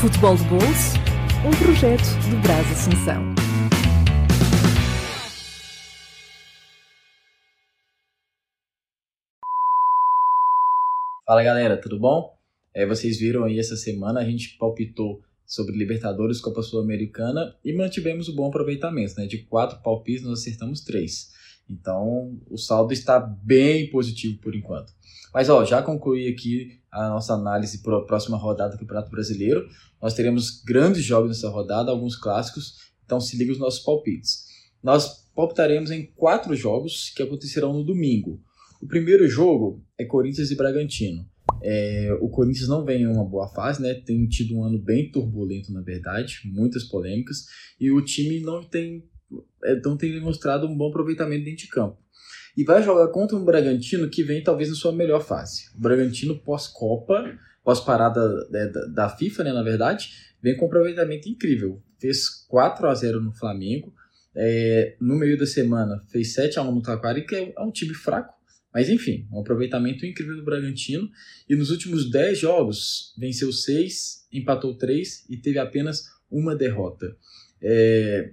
Futebol de Bolso, um projeto do Brás Assunção. Fala galera, tudo bom? É, vocês viram aí essa semana a gente palpitou sobre Libertadores, Copa Sul-Americana e mantivemos o bom aproveitamento, né? De quatro palpites nós acertamos três. Então o saldo está bem positivo por enquanto. Mas ó, já concluí aqui a nossa análise para a próxima rodada do Campeonato Brasileiro. Nós teremos grandes jogos nessa rodada, alguns clássicos, então se liga os nossos palpites. Nós palpitaremos em quatro jogos que acontecerão no domingo. O primeiro jogo é Corinthians e Bragantino. É, o Corinthians não vem em uma boa fase, né? Tem tido um ano bem turbulento, na verdade, muitas polêmicas, e o time não tem, não tem demonstrado um bom aproveitamento dentro de campo. E vai jogar contra um Bragantino que vem talvez na sua melhor fase. O Bragantino pós-Copa, pós-parada né, da, da FIFA, né, na verdade, vem com um aproveitamento incrível. Fez 4 a 0 no Flamengo, é, no meio da semana fez 7 a 1 no Taquari, que é um time fraco, mas enfim, um aproveitamento incrível do Bragantino. E nos últimos 10 jogos, venceu 6, empatou 3 e teve apenas uma derrota. É...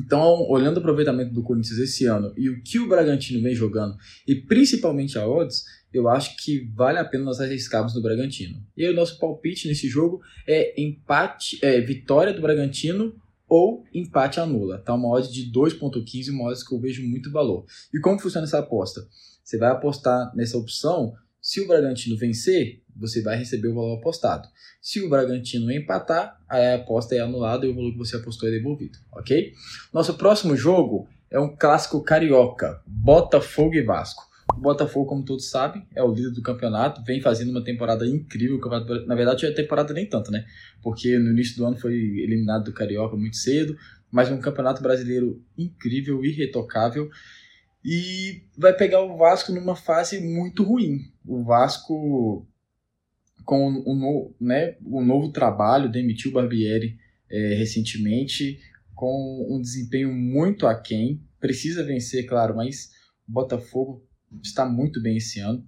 Então, olhando o aproveitamento do Corinthians esse ano e o que o Bragantino vem jogando, e principalmente a odds, eu acho que vale a pena nós arriscarmos no Bragantino. E o nosso palpite nesse jogo é empate, é vitória do Bragantino ou empate anula. Tá uma odd de 2.15, uma odd que eu vejo muito valor. E como funciona essa aposta? Você vai apostar nessa opção. Se o Bragantino vencer, você vai receber o valor apostado. Se o Bragantino empatar, a aposta é anulada e o valor que você apostou é devolvido, ok? Nosso próximo jogo é um clássico carioca, Botafogo e Vasco. O Botafogo, como todos sabem, é o líder do campeonato, vem fazendo uma temporada incrível. Na verdade, a temporada nem tanto, né? Porque no início do ano foi eliminado do Carioca muito cedo, mas um campeonato brasileiro incrível, irretocável e vai pegar o Vasco numa fase muito ruim. O Vasco, com o, no, né, o novo trabalho, demitiu o Barbieri é, recentemente, com um desempenho muito aquém. Precisa vencer, claro, mas o Botafogo está muito bem esse ano.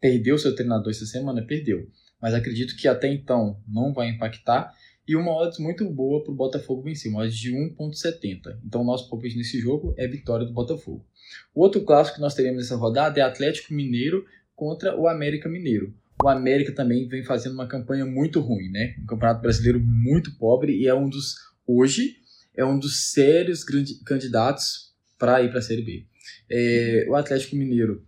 Perdeu seu treinador essa semana? Perdeu. Mas acredito que até então não vai impactar. E uma odds muito boa para o Botafogo vencer, uma odds de 1,70. Então, nosso palpite nesse jogo é vitória do Botafogo. O outro clássico que nós teremos nessa rodada é Atlético Mineiro contra o América Mineiro. O América também vem fazendo uma campanha muito ruim, né? Um campeonato brasileiro muito pobre e é um dos, hoje, é um dos sérios candidatos para ir para a Série B. É, o Atlético Mineiro,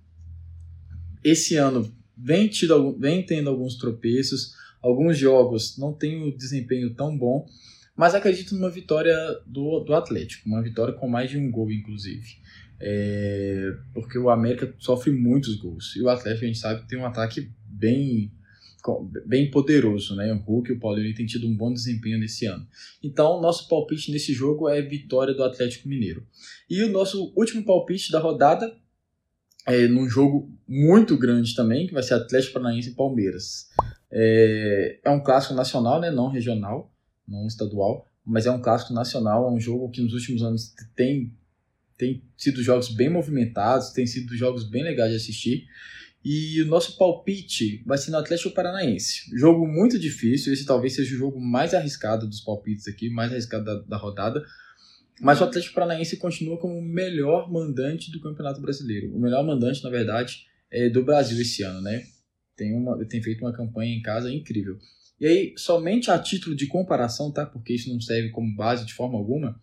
esse ano, vem, tido, vem tendo alguns tropeços, alguns jogos não tem o desempenho tão bom, mas acredito numa vitória do, do Atlético, uma vitória com mais de um gol, inclusive. É, porque o América sofre muitos gols. E o Atlético, a gente sabe, tem um ataque bem bem poderoso, né? O Hulk e o Paulinho têm tido um bom desempenho nesse ano. Então, nosso palpite nesse jogo é vitória do Atlético Mineiro. E o nosso último palpite da rodada é num jogo muito grande também, que vai ser Atlético Paranaense e Palmeiras. É, é um clássico nacional, né? Não regional, não estadual, mas é um clássico nacional, é um jogo que nos últimos anos tem tem sido jogos bem movimentados, tem sido jogos bem legais de assistir. E o nosso palpite vai ser no Atlético Paranaense. Jogo muito difícil, esse talvez seja o jogo mais arriscado dos palpites aqui, mais arriscado da, da rodada. Mas o Atlético Paranaense continua como o melhor mandante do Campeonato Brasileiro. O melhor mandante, na verdade, é do Brasil esse ano, né? Tem, uma, tem feito uma campanha em casa incrível. E aí, somente a título de comparação, tá? Porque isso não serve como base de forma alguma.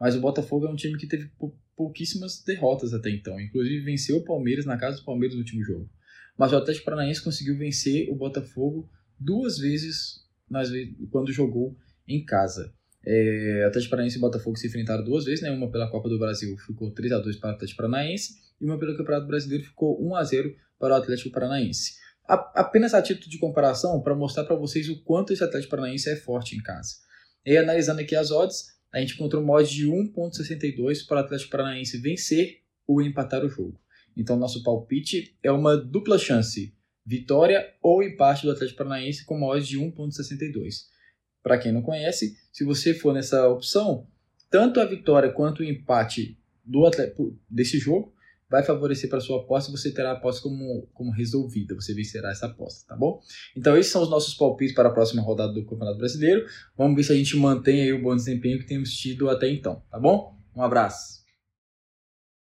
Mas o Botafogo é um time que teve pouquíssimas derrotas até então. Inclusive venceu o Palmeiras na casa do Palmeiras no último jogo. Mas o Atlético Paranaense conseguiu vencer o Botafogo duas vezes nas, quando jogou em casa. É, Atlético Paranaense e Botafogo se enfrentaram duas vezes, né? uma pela Copa do Brasil ficou 3 a 2 para o Atlético Paranaense e uma pelo Campeonato Brasileiro ficou 1 a 0 para o Atlético Paranaense. A, apenas a título de comparação para mostrar para vocês o quanto esse Atlético Paranaense é forte em casa. E analisando aqui as odds, a gente encontrou uma odd de 1.62 para o Atlético Paranaense vencer ou empatar o jogo. Então, nosso palpite é uma dupla chance, vitória ou empate do Atlético Paranaense com uma odd de 1.62. Para quem não conhece, se você for nessa opção, tanto a vitória quanto o empate do Atlético, desse jogo vai favorecer para sua aposta e você terá a aposta como, como resolvida. Você vencerá essa aposta, tá bom? Então, esses são os nossos palpites para a próxima rodada do Campeonato Brasileiro. Vamos ver se a gente mantém aí o bom desempenho que temos tido até então, tá bom? Um abraço.